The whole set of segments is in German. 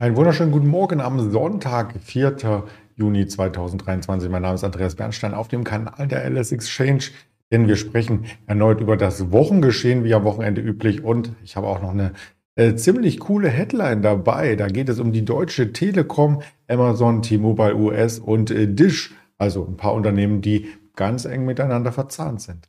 Einen wunderschönen guten Morgen am Sonntag, 4. Juni 2023. Mein Name ist Andreas Bernstein auf dem Kanal der LS Exchange, denn wir sprechen erneut über das Wochengeschehen wie am Wochenende üblich und ich habe auch noch eine äh, ziemlich coole Headline dabei. Da geht es um die Deutsche Telekom, Amazon, T-Mobile US und äh, Dish, also ein paar Unternehmen, die ganz eng miteinander verzahnt sind.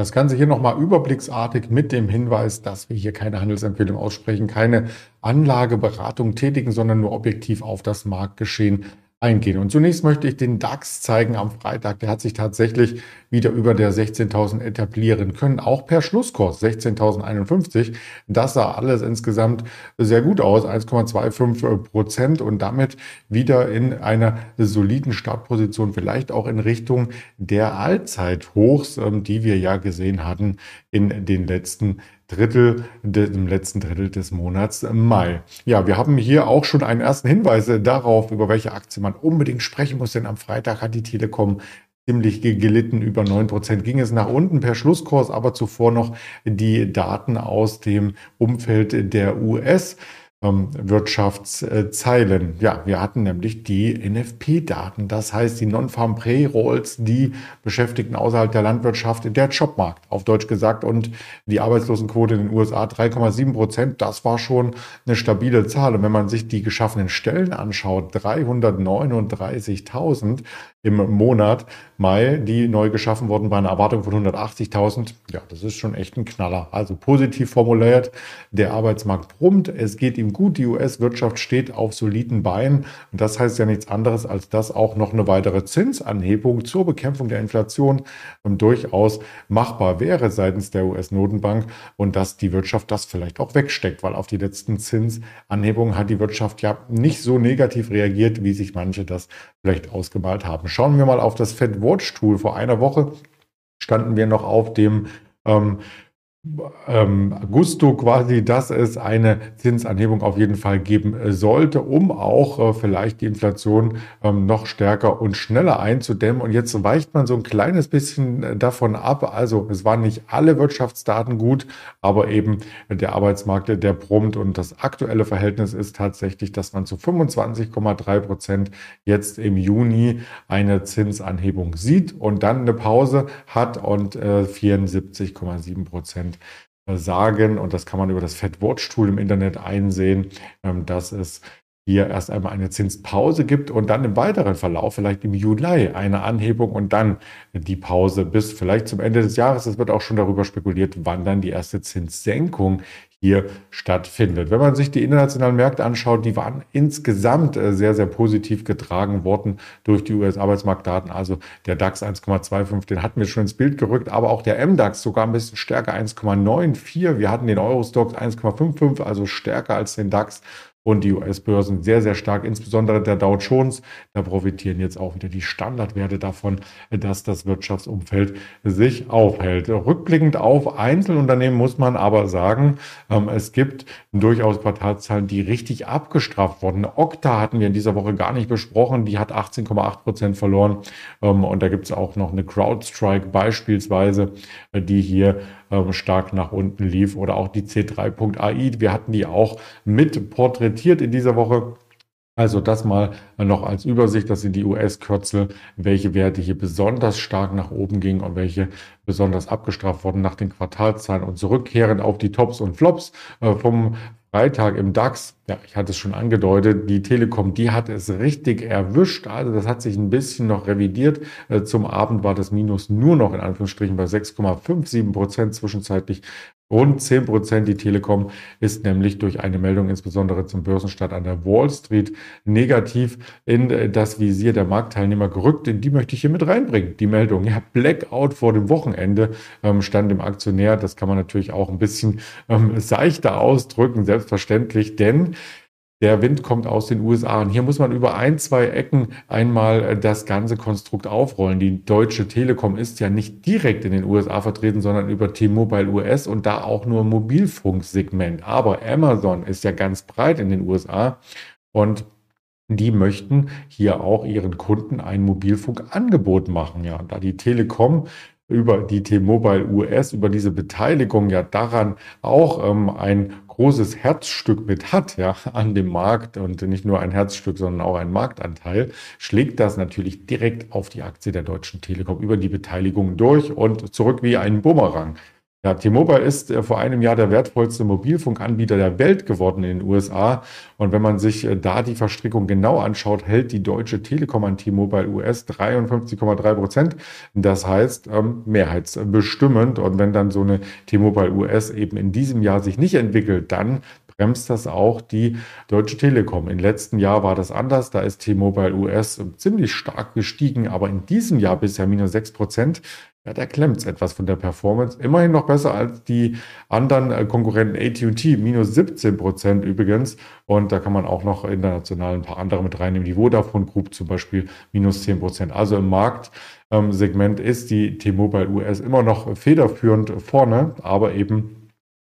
Das Ganze hier nochmal überblicksartig mit dem Hinweis, dass wir hier keine Handelsempfehlung aussprechen, keine Anlageberatung tätigen, sondern nur objektiv auf das Marktgeschehen eingehen. Und zunächst möchte ich den DAX zeigen am Freitag. Der hat sich tatsächlich wieder über der 16.000 etablieren können, auch per Schlusskurs 16.051. Das sah alles insgesamt sehr gut aus, 1,25 Prozent und damit wieder in einer soliden Startposition, vielleicht auch in Richtung der Allzeithochs, ähm, die wir ja gesehen hatten in den letzten Drittel, im letzten Drittel des Monats Mai. Ja, wir haben hier auch schon einen ersten Hinweis darauf, über welche Aktie man unbedingt sprechen muss, denn am Freitag hat die Telekom ziemlich gelitten. Über neun Prozent ging es nach unten per Schlusskurs, aber zuvor noch die Daten aus dem Umfeld der US. Ähm, Wirtschaftszeilen. Ja, wir hatten nämlich die NFP-Daten, das heißt die Non-Farm Payrolls, die Beschäftigten außerhalb der Landwirtschaft, der Jobmarkt, auf Deutsch gesagt, und die Arbeitslosenquote in den USA 3,7 Prozent. Das war schon eine stabile Zahl. Und wenn man sich die geschaffenen Stellen anschaut, 339.000 im Monat Mai, die neu geschaffen wurden bei einer Erwartung von 180.000. Ja, das ist schon echt ein Knaller. Also positiv formuliert, der Arbeitsmarkt brummt, es geht ihm gut, die US-Wirtschaft steht auf soliden Beinen. Und das heißt ja nichts anderes, als dass auch noch eine weitere Zinsanhebung zur Bekämpfung der Inflation ähm, durchaus machbar wäre seitens der US-Notenbank und dass die Wirtschaft das vielleicht auch wegsteckt, weil auf die letzten Zinsanhebungen hat die Wirtschaft ja nicht so negativ reagiert, wie sich manche das vielleicht ausgemalt haben. Schauen wir mal auf das Fed Watch Tool. Vor einer Woche standen wir noch auf dem ähm, ähm, Gusto quasi, dass es eine Zinsanhebung auf jeden Fall geben äh, sollte, um auch äh, vielleicht die Inflation ähm, noch stärker und schneller einzudämmen. Und jetzt weicht man so ein kleines bisschen äh, davon ab. Also es waren nicht alle Wirtschaftsdaten gut, aber eben der Arbeitsmarkt, der brummt. Und das aktuelle Verhältnis ist tatsächlich, dass man zu 25,3 Prozent jetzt im Juni eine Zinsanhebung sieht und dann eine Pause hat und äh, 74,7 Prozent Prozent äh, sagen, und das kann man über das Fed Watch Tool im Internet einsehen, ähm, dass es hier erst einmal eine Zinspause gibt und dann im weiteren Verlauf, vielleicht im Juli, eine Anhebung und dann die Pause bis vielleicht zum Ende des Jahres. Es wird auch schon darüber spekuliert, wann dann die erste Zinssenkung hier stattfindet. Wenn man sich die internationalen Märkte anschaut, die waren insgesamt äh, sehr, sehr positiv getragen worden durch die US-Arbeitsmarktdaten. Also der DAX 1,25, den hatten wir schon ins Bild gerückt, aber auch der MDAX sogar ein bisschen stärker 1,94. Wir hatten den Eurostox 1,55, also stärker als den DAX und die US-Börsen sehr, sehr stark, insbesondere der Dow Jones. Da profitieren jetzt auch wieder die Standardwerte davon, dass das Wirtschaftsumfeld sich aufhält. Rückblickend auf Einzelunternehmen muss man aber sagen, ähm, es gibt durchaus Quartalzahlen, die richtig abgestraft wurden. Okta hatten wir in dieser Woche gar nicht besprochen. Die hat 18,8 Prozent verloren. Ähm, und da gibt es auch noch eine CrowdStrike beispielsweise, die hier ähm, stark nach unten lief oder auch die C3.ai. Wir hatten die auch mit porträtiert in dieser Woche. Also das mal noch als Übersicht, das sind die US-Kürzel, welche Werte hier besonders stark nach oben gingen und welche besonders abgestraft wurden nach den Quartalzahlen und zurückkehrend auf die Tops und Flops äh, vom Freitag im DAX, ja, ich hatte es schon angedeutet, die Telekom, die hat es richtig erwischt. Also das hat sich ein bisschen noch revidiert. Äh, zum Abend war das Minus nur noch in Anführungsstrichen bei 6,57 Prozent zwischenzeitlich Rund 10 Prozent. Die Telekom ist nämlich durch eine Meldung insbesondere zum Börsenstart an der Wall Street negativ in das Visier der Marktteilnehmer gerückt. Die möchte ich hier mit reinbringen. Die Meldung. Ja, Blackout vor dem Wochenende ähm, stand im Aktionär. Das kann man natürlich auch ein bisschen ähm, seichter ausdrücken, selbstverständlich, denn der Wind kommt aus den USA. Und hier muss man über ein, zwei Ecken einmal äh, das ganze Konstrukt aufrollen. Die Deutsche Telekom ist ja nicht direkt in den USA vertreten, sondern über T-Mobile US und da auch nur Mobilfunksegment. Aber Amazon ist ja ganz breit in den USA und die möchten hier auch ihren Kunden ein Mobilfunkangebot machen. Ja, da die Telekom über die T-Mobile US, über diese Beteiligung ja daran auch ähm, ein großes Herzstück mit hat, ja, an dem Markt und nicht nur ein Herzstück, sondern auch ein Marktanteil, schlägt das natürlich direkt auf die Aktie der Deutschen Telekom über die Beteiligung durch und zurück wie ein Bumerang. Ja, T-Mobile ist äh, vor einem Jahr der wertvollste Mobilfunkanbieter der Welt geworden in den USA. Und wenn man sich äh, da die Verstrickung genau anschaut, hält die Deutsche Telekom an T-Mobile US 53,3 Prozent. Das heißt, ähm, mehrheitsbestimmend. Und wenn dann so eine T-Mobile US eben in diesem Jahr sich nicht entwickelt, dann bremst das auch die Deutsche Telekom. Im letzten Jahr war das anders. Da ist T-Mobile US ziemlich stark gestiegen, aber in diesem Jahr bisher minus 6 Prozent. Ja, da klemmt es etwas von der Performance. Immerhin noch besser als die anderen äh, Konkurrenten AT&T, minus 17 Prozent übrigens. Und da kann man auch noch international ein paar andere mit reinnehmen. Die Vodafone Group zum Beispiel minus 10 Prozent. Also im Marktsegment ist die T-Mobile US immer noch federführend vorne, aber eben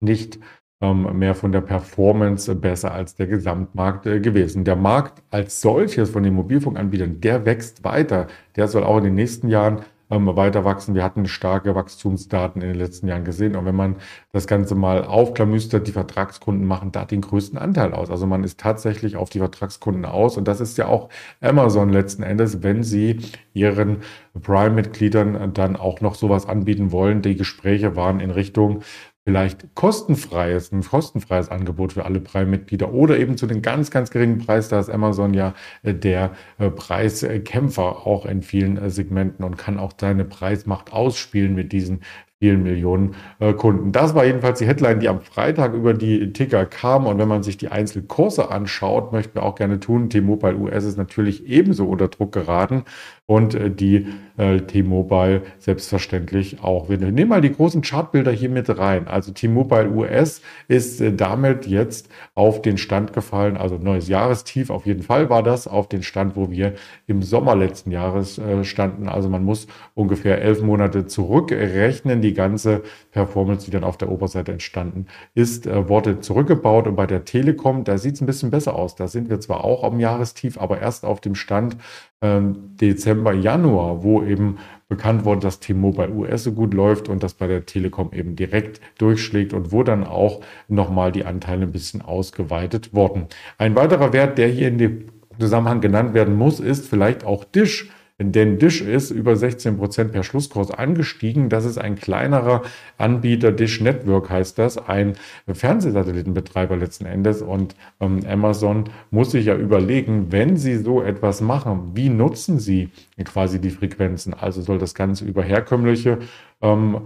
nicht ähm, mehr von der Performance besser als der Gesamtmarkt äh, gewesen. Der Markt als solches von den Mobilfunkanbietern, der wächst weiter. Der soll auch in den nächsten Jahren ähm, weiter wachsen. Wir hatten starke Wachstumsdaten in den letzten Jahren gesehen. Und wenn man das Ganze mal aufklamüstert, die Vertragskunden machen da den größten Anteil aus. Also man ist tatsächlich auf die Vertragskunden aus. Und das ist ja auch Amazon letzten Endes, wenn sie ihren Prime-Mitgliedern dann auch noch sowas anbieten wollen. Die Gespräche waren in Richtung vielleicht kostenfreies, ein kostenfreies Angebot für alle Prime-Mitglieder oder eben zu den ganz, ganz geringen Preis. Da ist Amazon ja äh, der äh, Preiskämpfer auch in vielen äh, Segmenten und kann auch seine Preismacht ausspielen mit diesen vielen Millionen äh, Kunden. Das war jedenfalls die Headline, die am Freitag über die Ticker kam. Und wenn man sich die Einzelkurse anschaut, möchten wir auch gerne tun. T-Mobile US ist natürlich ebenso unter Druck geraten und äh, die äh, T-Mobile selbstverständlich auch. Wir nehmen mal die großen Chartbilder hier mit rein. Also T-Mobile US ist äh, damit jetzt auf den Stand gefallen, also neues Jahrestief auf jeden Fall war das, auf den Stand, wo wir im Sommer letzten Jahres äh, standen. Also man muss ungefähr elf Monate zurückrechnen. Die ganze Performance, die dann auf der Oberseite entstanden ist, äh, wurde zurückgebaut. Und bei der Telekom, da sieht es ein bisschen besser aus. Da sind wir zwar auch am Jahrestief, aber erst auf dem Stand ähm, Dezember, Januar, wo eben bekannt wurde, dass T-Mobile US so gut läuft und das bei der Telekom eben direkt durchschlägt und wo dann auch nochmal die Anteile ein bisschen ausgeweitet wurden. Ein weiterer Wert, der hier in dem Zusammenhang genannt werden muss, ist vielleicht auch Dish. Denn Dish ist über 16 Prozent per Schlusskurs angestiegen. Das ist ein kleinerer Anbieter. Dish Network heißt das, ein Fernsehsatellitenbetreiber letzten Endes. Und ähm, Amazon muss sich ja überlegen, wenn sie so etwas machen, wie nutzen sie quasi die Frequenzen? Also soll das Ganze über herkömmliche ähm,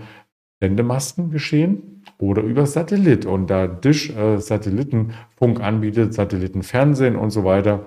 Sendemasten geschehen oder über Satellit. Und da Dish äh, Satellitenfunk anbietet, Satellitenfernsehen und so weiter,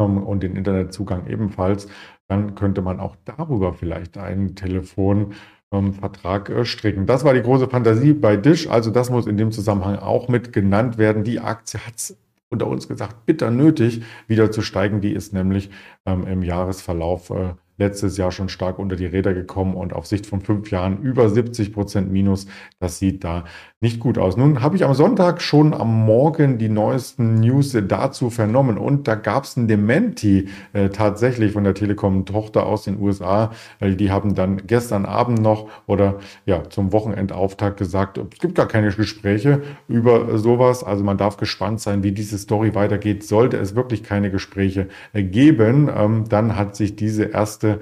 ähm, und den Internetzugang ebenfalls, dann könnte man auch darüber vielleicht einen Telefonvertrag äh, stricken. Das war die große Fantasie bei Dish. Also das muss in dem Zusammenhang auch mit genannt werden. Die Aktie hat es unter uns gesagt bitter nötig, wieder zu steigen. Die ist nämlich ähm, im Jahresverlauf äh, letztes Jahr schon stark unter die Räder gekommen und auf Sicht von fünf Jahren über 70 Prozent Minus. Das sieht da nicht gut aus. Nun habe ich am Sonntag schon am Morgen die neuesten News dazu vernommen und da gab es ein Dementi äh, tatsächlich von der Telekom-Tochter aus den USA. Äh, die haben dann gestern Abend noch oder ja zum Wochenendauftakt gesagt, es gibt gar keine Gespräche über sowas. Also man darf gespannt sein, wie diese Story weitergeht. Sollte es wirklich keine Gespräche äh, geben, ähm, dann hat sich diese erste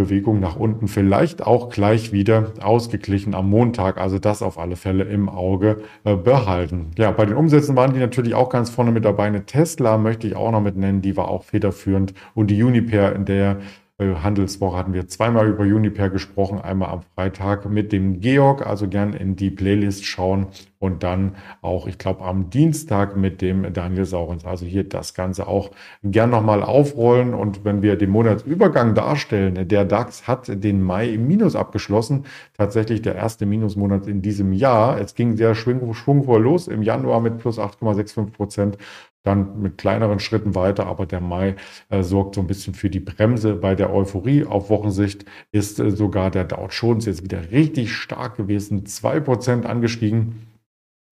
Bewegung nach unten vielleicht auch gleich wieder ausgeglichen am Montag. Also das auf alle Fälle im Auge äh, behalten. Ja, bei den Umsätzen waren die natürlich auch ganz vorne mit dabei. Eine Tesla möchte ich auch noch mit nennen, die war auch federführend. Und die Uniper, in der Handelswoche hatten wir zweimal über Uniper gesprochen, einmal am Freitag mit dem Georg, also gern in die Playlist schauen und dann auch, ich glaube, am Dienstag mit dem Daniel Saurens. Also hier das Ganze auch gern nochmal aufrollen und wenn wir den Monatsübergang darstellen, der DAX hat den Mai im Minus abgeschlossen, tatsächlich der erste Minusmonat in diesem Jahr. Es ging sehr schwungvoll los im Januar mit plus 8,65 Prozent dann mit kleineren Schritten weiter, aber der Mai äh, sorgt so ein bisschen für die Bremse. Bei der Euphorie auf Wochensicht ist äh, sogar der Dow Jones jetzt wieder richtig stark gewesen, zwei Prozent angestiegen.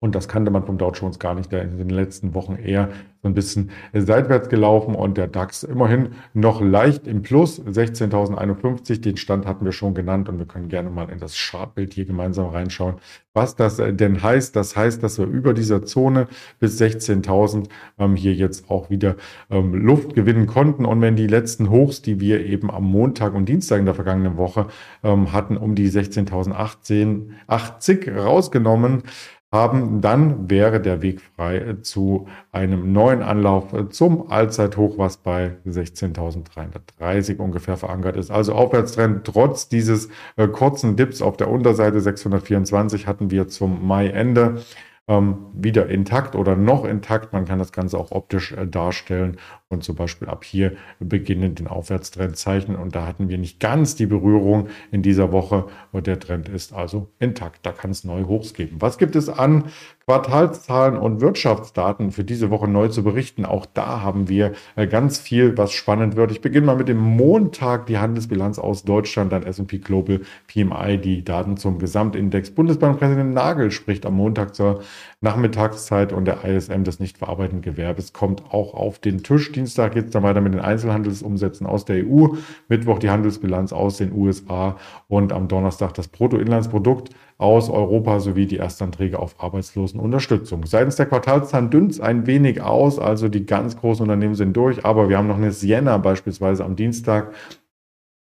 Und das kannte man vom Dow Jones gar nicht. Der in den letzten Wochen eher so ein bisschen seitwärts gelaufen und der DAX immerhin noch leicht im Plus, 16.051. Den Stand hatten wir schon genannt und wir können gerne mal in das Chartbild hier gemeinsam reinschauen, was das denn heißt. Das heißt, dass wir über dieser Zone bis 16.000 ähm, hier jetzt auch wieder ähm, Luft gewinnen konnten. Und wenn die letzten Hochs, die wir eben am Montag und Dienstag in der vergangenen Woche ähm, hatten, um die 16.080 rausgenommen, haben, dann wäre der Weg frei zu einem neuen Anlauf zum Allzeithoch, was bei 16.330 ungefähr verankert ist. Also Aufwärtstrend trotz dieses äh, kurzen Dips auf der Unterseite 624 hatten wir zum Mai-Ende ähm, wieder intakt oder noch intakt. Man kann das Ganze auch optisch äh, darstellen und zum Beispiel ab hier beginnen den Aufwärtstrend zeichnen. Und da hatten wir nicht ganz die Berührung in dieser Woche und der Trend ist also intakt. Da kann es neue Hochs geben. Was gibt es an Quartalszahlen und Wirtschaftsdaten für diese Woche neu zu berichten? Auch da haben wir äh, ganz viel, was spannend wird. Ich beginne mal mit dem Montag, die Handelsbilanz aus Deutschland, dann S&P Global PMI, die Daten zum Gesamtindex. Bundesbankpräsident Nagel spricht am Montag zur Nachmittagszeit und der ISM des nicht verarbeitenden Gewerbes kommt auch auf den Tisch. Dienstag geht es dann weiter mit den Einzelhandelsumsätzen aus der EU, Mittwoch die Handelsbilanz aus den USA und am Donnerstag das Bruttoinlandsprodukt aus Europa sowie die Erstanträge auf Arbeitslosenunterstützung. Seitens der Quartalszahlen dünnt es ein wenig aus, also die ganz großen Unternehmen sind durch, aber wir haben noch eine Sienna beispielsweise am Dienstag,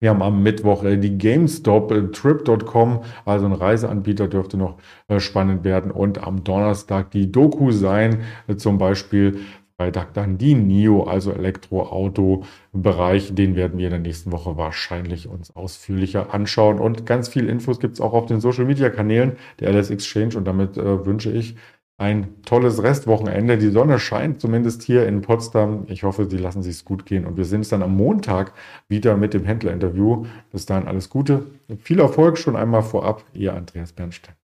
wir haben am Mittwoch äh, die GameStop, äh, Trip.com, also ein Reiseanbieter dürfte noch äh, spannend werden. Und am Donnerstag die Doku sein, zum Beispiel Freitag dann die NIO, also Elektroauto-Bereich. Den werden wir in der nächsten Woche wahrscheinlich uns ausführlicher anschauen. Und ganz viel Infos gibt es auch auf den Social-Media-Kanälen der LS Exchange. Und damit äh, wünsche ich ein tolles Restwochenende. Die Sonne scheint zumindest hier in Potsdam. Ich hoffe, Sie lassen sich gut gehen. Und wir sehen uns dann am Montag wieder mit dem Händlerinterview. Bis dahin alles Gute. Viel Erfolg schon einmal vorab. Ihr Andreas Bernstein.